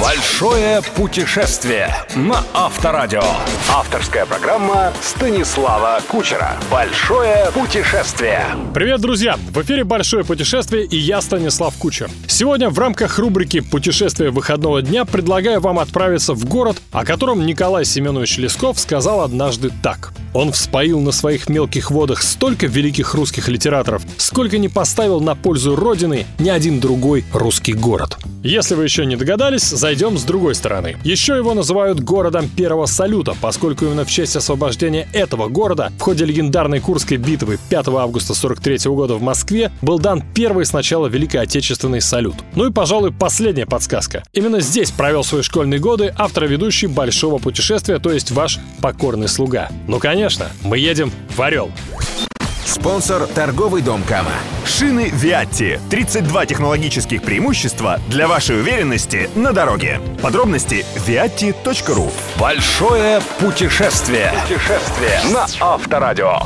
Большое путешествие на Авторадио. Авторская программа Станислава Кучера. Большое путешествие. Привет, друзья! В эфире «Большое путешествие» и я, Станислав Кучер. Сегодня в рамках рубрики «Путешествие выходного дня» предлагаю вам отправиться в город, о котором Николай Семенович Лесков сказал однажды так. Он вспоил на своих мелких водах столько великих русских литераторов, сколько не поставил на пользу Родины ни один другой русский город. Если вы еще не догадались, зайдем с другой стороны. Еще его называют городом первого салюта, поскольку именно в честь освобождения этого города в ходе легендарной Курской битвы 5 августа 43 года в Москве был дан первый с начала Великой Отечественной салют. Ну и, пожалуй, последняя подсказка. Именно здесь провел свои школьные годы автор и ведущий большого путешествия, то есть ваш покорный слуга. Ну, конечно, мы едем в Орел. Спонсор – торговый дом Кама. Шины Виатти. 32 технологических преимущества для вашей уверенности на дороге. Подробности – viatti.ru Большое путешествие. Путешествие на Авторадио.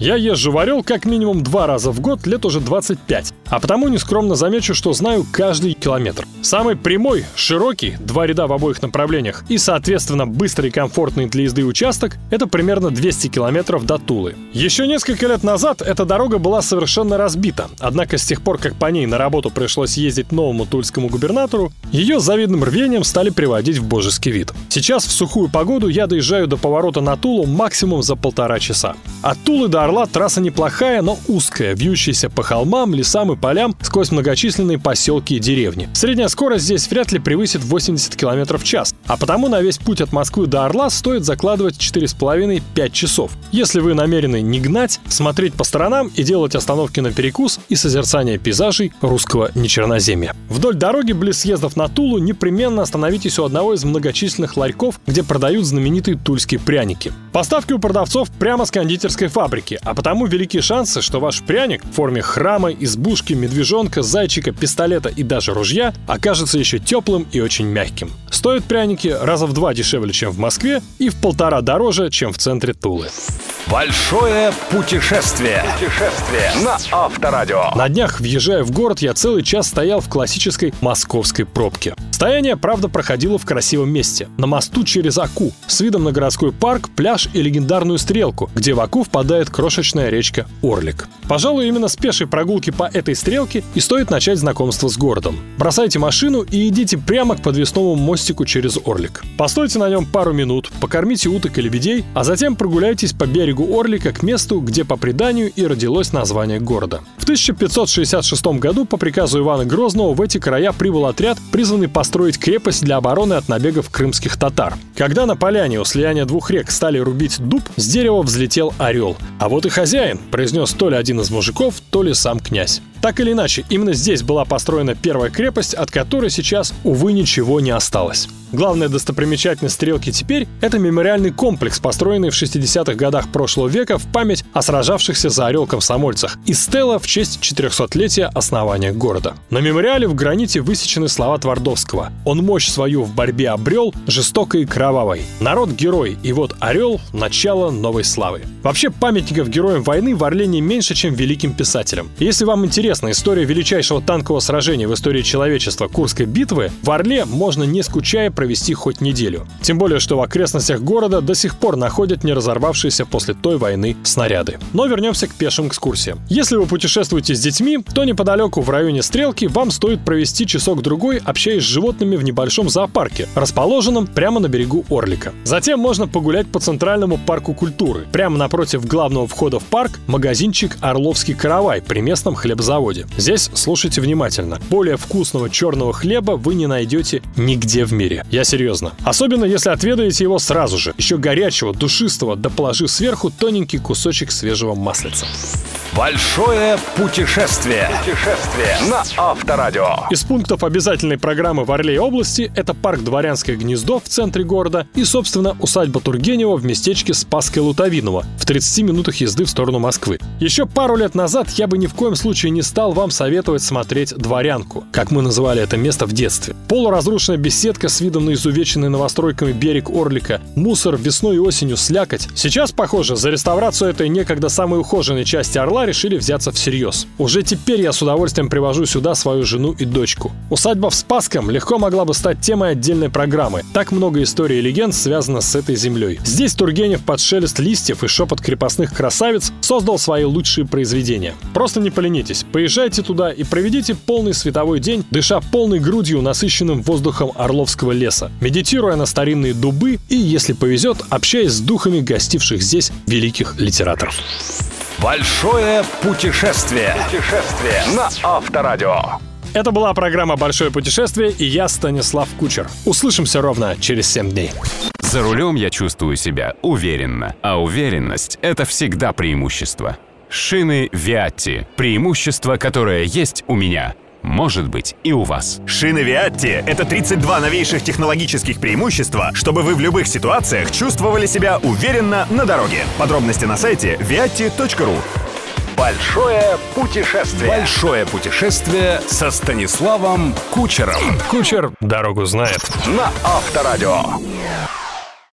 Я езжу в Орел как минимум два раза в год, лет уже 25. А потому нескромно замечу, что знаю каждый километр. Самый прямой, широкий, два ряда в обоих направлениях и, соответственно, быстрый и комфортный для езды участок – это примерно 200 километров до Тулы. Еще несколько лет назад эта дорога была совершенно разбита, однако с тех пор, как по ней на работу пришлось ездить новому тульскому губернатору, ее завидным рвением стали приводить в божеский вид. Сейчас в сухую погоду я доезжаю до поворота на Тулу максимум за полтора часа. От Тулы до Орла трасса неплохая, но узкая, вьющаяся по холмам, лесам и полям сквозь многочисленные поселки и деревни. Средняя скорость здесь вряд ли превысит 80 км в час, а потому на весь путь от Москвы до Орла стоит закладывать 4,5-5 часов. Если вы намерены не гнать, смотреть по сторонам и делать остановки на перекус и созерцание пейзажей русского нечерноземья. Вдоль дороги близ съездов на Тулу непременно остановитесь у одного из многочисленных ларьков, где продают знаменитые тульские пряники. Поставки у продавцов прямо с кондитерской фабрики, а потому велики шансы, что ваш пряник в форме храма, избушки, медвежонка, зайчика, пистолета и даже ружья окажется еще теплым и очень мягким. Стоят пряники раза в два дешевле, чем в Москве, и в полтора дороже, чем в центре Тулы. Большое путешествие. Путешествие на Авторадио. На днях, въезжая в город, я целый час стоял в классической московской пробке. Стояние, правда, проходило в красивом месте. На мосту через Аку, с видом на городской парк, пляж и легендарную стрелку, где в Аку впадает крошечная речка Орлик. Пожалуй, именно с пешей прогулки по этой стрелке и стоит начать знакомство с городом. Бросайте машину и идите прямо к подвесному мостику через Орлик. Постойте на нем пару минут, покормите уток и лебедей, а затем прогуляйтесь по берегу Орлика к месту, где по преданию и родилось название города. В 1566 году по приказу Ивана Грозного в эти края прибыл отряд, призванный построить крепость для обороны от набегов крымских татар. Когда на поляне у слияния двух рек стали рубить дуб, с дерева взлетел орел. А вот и хозяин, произнес то ли один из мужиков, то ли сам князь. Так или иначе, именно здесь была построена первая крепость, от которой сейчас, увы, ничего не осталось. Главная достопримечательность стрелки теперь – это мемориальный комплекс, построенный в 60-х годах прошлого века в память о сражавшихся за Орел комсомольцах и стела в честь 400-летия основания города. На мемориале в граните высечены слова Твардовского. Он мощь свою в борьбе обрел, жестокой и кровавой. Народ – герой, и вот Орел – начало новой славы. Вообще, памятников героям войны в Орле не меньше, чем великим писателям. Если вам интересна история величайшего танкового сражения в истории человечества Курской битвы, в Орле можно не скучая провести хоть неделю. Тем более, что в окрестностях города до сих пор находят не разорвавшиеся после той войны снаряды. Но вернемся к пешим экскурсиям. Если вы путешествуете с детьми, то неподалеку в районе Стрелки вам стоит провести часок-другой, общаясь с животными в небольшом зоопарке, расположенном прямо на берегу Орлика. Затем можно погулять по Центральному парку культуры. Прямо напротив главного входа в парк магазинчик «Орловский каравай» при местном хлебзаводе. Здесь слушайте внимательно. Более вкусного черного хлеба вы не найдете нигде в мире. Я серьезно. Особенно если отведаете его сразу же. Еще горячего, душистого, да положив сверху тоненький кусочек свежего маслица. Большое путешествие. Путешествие на Авторадио. Из пунктов обязательной программы в Орле области это парк Дворянское гнездо в центре города и, собственно, усадьба Тургенева в местечке Спасское Лутовиново в 30 минутах езды в сторону Москвы. Еще пару лет назад я бы ни в коем случае не стал вам советовать смотреть «Дворянку», как мы называли это место в детстве. Полуразрушенная беседка с видом на изувеченный новостройками берег Орлика, мусор весной и осенью слякоть. Сейчас, похоже, за реставрацию этой некогда самой ухоженной части Орла дела решили взяться всерьез. Уже теперь я с удовольствием привожу сюда свою жену и дочку. Усадьба в Спасском легко могла бы стать темой отдельной программы. Так много историй и легенд связано с этой землей. Здесь Тургенев под шелест листьев и шепот крепостных красавиц создал свои лучшие произведения. Просто не поленитесь, поезжайте туда и проведите полный световой день, дыша полной грудью насыщенным воздухом Орловского леса, медитируя на старинные дубы и, если повезет, общаясь с духами гостивших здесь великих литераторов. Большое путешествие. Путешествие на Авторадио. Это была программа «Большое путешествие» и я, Станислав Кучер. Услышимся ровно через 7 дней. За рулем я чувствую себя уверенно, а уверенность — это всегда преимущество. Шины Виатти — преимущество, которое есть у меня — может быть и у вас. Шины Виатти — это 32 новейших технологических преимущества, чтобы вы в любых ситуациях чувствовали себя уверенно на дороге. Подробности на сайте viatti.ru Большое путешествие. Большое путешествие со Станиславом Кучером. Кучер дорогу знает. На Авторадио.